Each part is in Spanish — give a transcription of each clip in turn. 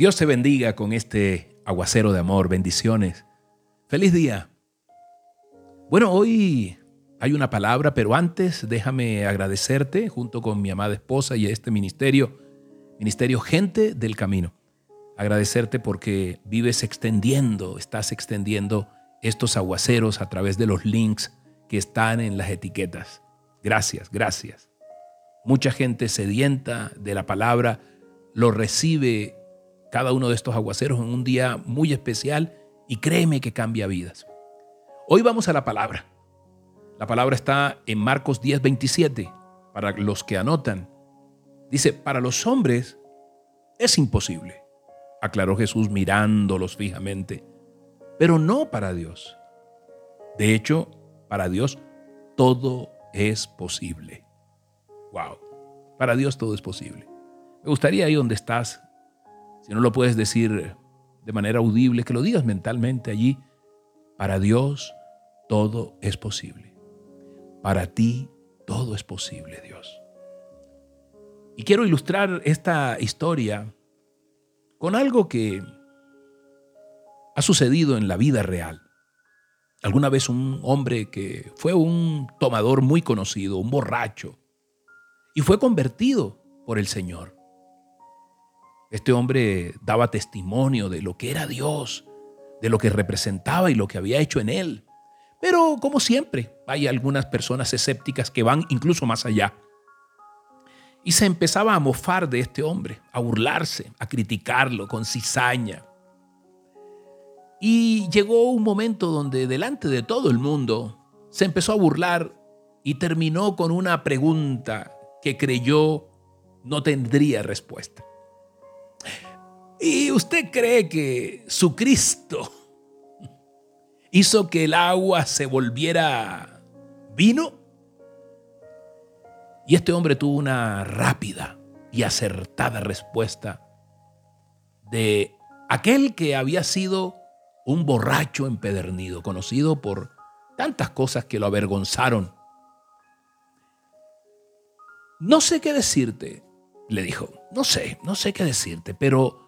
Dios te bendiga con este aguacero de amor. Bendiciones. Feliz día. Bueno, hoy hay una palabra, pero antes déjame agradecerte junto con mi amada esposa y este ministerio, Ministerio Gente del Camino. Agradecerte porque vives extendiendo, estás extendiendo estos aguaceros a través de los links que están en las etiquetas. Gracias, gracias. Mucha gente sedienta de la palabra lo recibe cada uno de estos aguaceros en un día muy especial y créeme que cambia vidas. Hoy vamos a la palabra. La palabra está en Marcos 10, 27, para los que anotan. Dice, para los hombres es imposible, aclaró Jesús mirándolos fijamente, pero no para Dios. De hecho, para Dios todo es posible. Wow, para Dios todo es posible. Me gustaría ahí donde estás si no lo puedes decir de manera audible, que lo digas mentalmente allí. Para Dios todo es posible. Para ti todo es posible, Dios. Y quiero ilustrar esta historia con algo que ha sucedido en la vida real. Alguna vez un hombre que fue un tomador muy conocido, un borracho, y fue convertido por el Señor. Este hombre daba testimonio de lo que era Dios, de lo que representaba y lo que había hecho en él. Pero como siempre, hay algunas personas escépticas que van incluso más allá. Y se empezaba a mofar de este hombre, a burlarse, a criticarlo con cizaña. Y llegó un momento donde delante de todo el mundo se empezó a burlar y terminó con una pregunta que creyó no tendría respuesta. ¿Y usted cree que su Cristo hizo que el agua se volviera vino? Y este hombre tuvo una rápida y acertada respuesta de aquel que había sido un borracho empedernido, conocido por tantas cosas que lo avergonzaron. No sé qué decirte, le dijo, no sé, no sé qué decirte, pero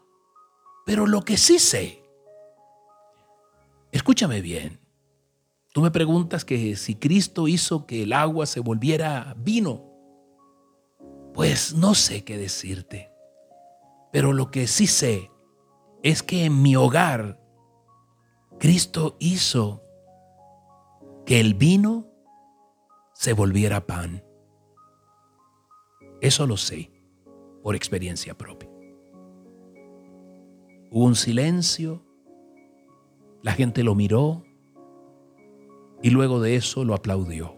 pero lo que sí sé, escúchame bien, tú me preguntas que si Cristo hizo que el agua se volviera vino, pues no sé qué decirte. Pero lo que sí sé es que en mi hogar Cristo hizo que el vino se volviera pan. Eso lo sé por experiencia propia. Hubo un silencio, la gente lo miró y luego de eso lo aplaudió.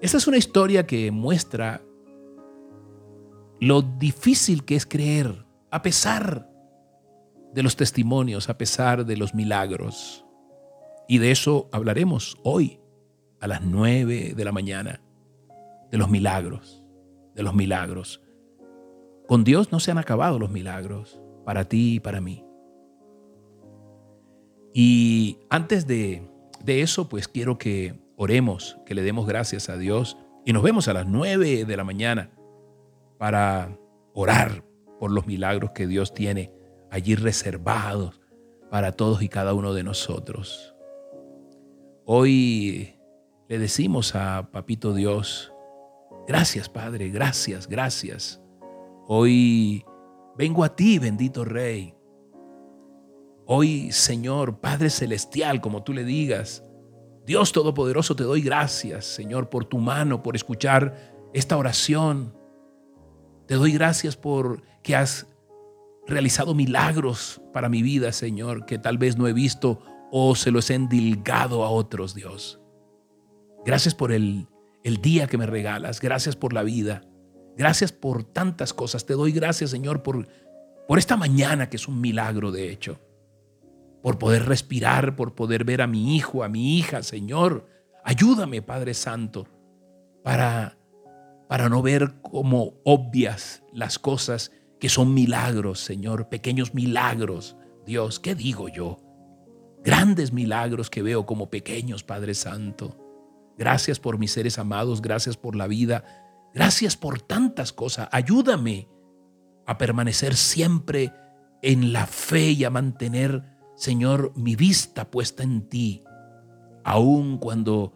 Esta es una historia que muestra lo difícil que es creer a pesar de los testimonios, a pesar de los milagros. Y de eso hablaremos hoy a las nueve de la mañana, de los milagros, de los milagros. Con Dios no se han acabado los milagros para ti y para mí. Y antes de, eso, pues quiero que oremos, que le demos gracias a Dios y nos vemos a las nueve de la mañana para orar por los milagros que Dios tiene allí reservados para todos y cada uno de nosotros. Hoy le decimos a Papito Dios, gracias Padre, gracias, gracias Hoy vengo a ti, bendito Rey. Hoy, Señor, Padre Celestial, como tú le digas, Dios Todopoderoso, te doy gracias, Señor, por tu mano, por escuchar esta oración. Te doy gracias por que has realizado milagros para mi vida, Señor, que tal vez no he visto o se los he endilgado a otros, Dios. Gracias por el, el día que me regalas, gracias por la vida. Gracias por tantas cosas. Te doy gracias, Señor, por, por esta mañana que es un milagro, de hecho. Por poder respirar, por poder ver a mi hijo, a mi hija, Señor. Ayúdame, Padre Santo, para, para no ver como obvias las cosas que son milagros, Señor, pequeños milagros. Dios, ¿qué digo yo? Grandes milagros que veo como pequeños, Padre Santo. Gracias por mis seres amados, gracias por la vida, Gracias por tantas cosas. Ayúdame a permanecer siempre en la fe y a mantener, Señor, mi vista puesta en ti, aun cuando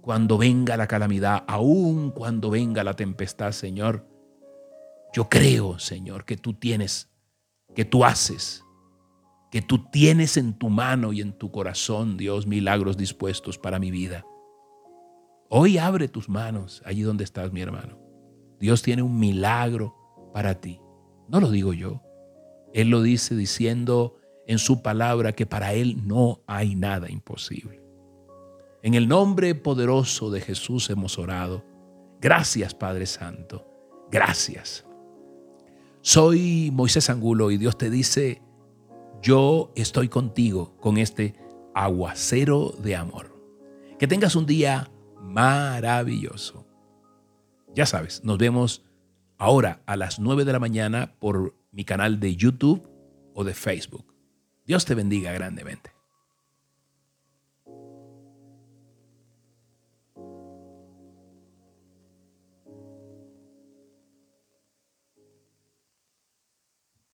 cuando venga la calamidad, aun cuando venga la tempestad, Señor. Yo creo, Señor, que tú tienes, que tú haces, que tú tienes en tu mano y en tu corazón, Dios, milagros dispuestos para mi vida. Hoy abre tus manos allí donde estás, mi hermano. Dios tiene un milagro para ti. No lo digo yo. Él lo dice diciendo en su palabra que para Él no hay nada imposible. En el nombre poderoso de Jesús hemos orado. Gracias, Padre Santo. Gracias. Soy Moisés Angulo y Dios te dice, yo estoy contigo con este aguacero de amor. Que tengas un día maravilloso. Ya sabes, nos vemos ahora a las 9 de la mañana por mi canal de YouTube o de Facebook. Dios te bendiga grandemente.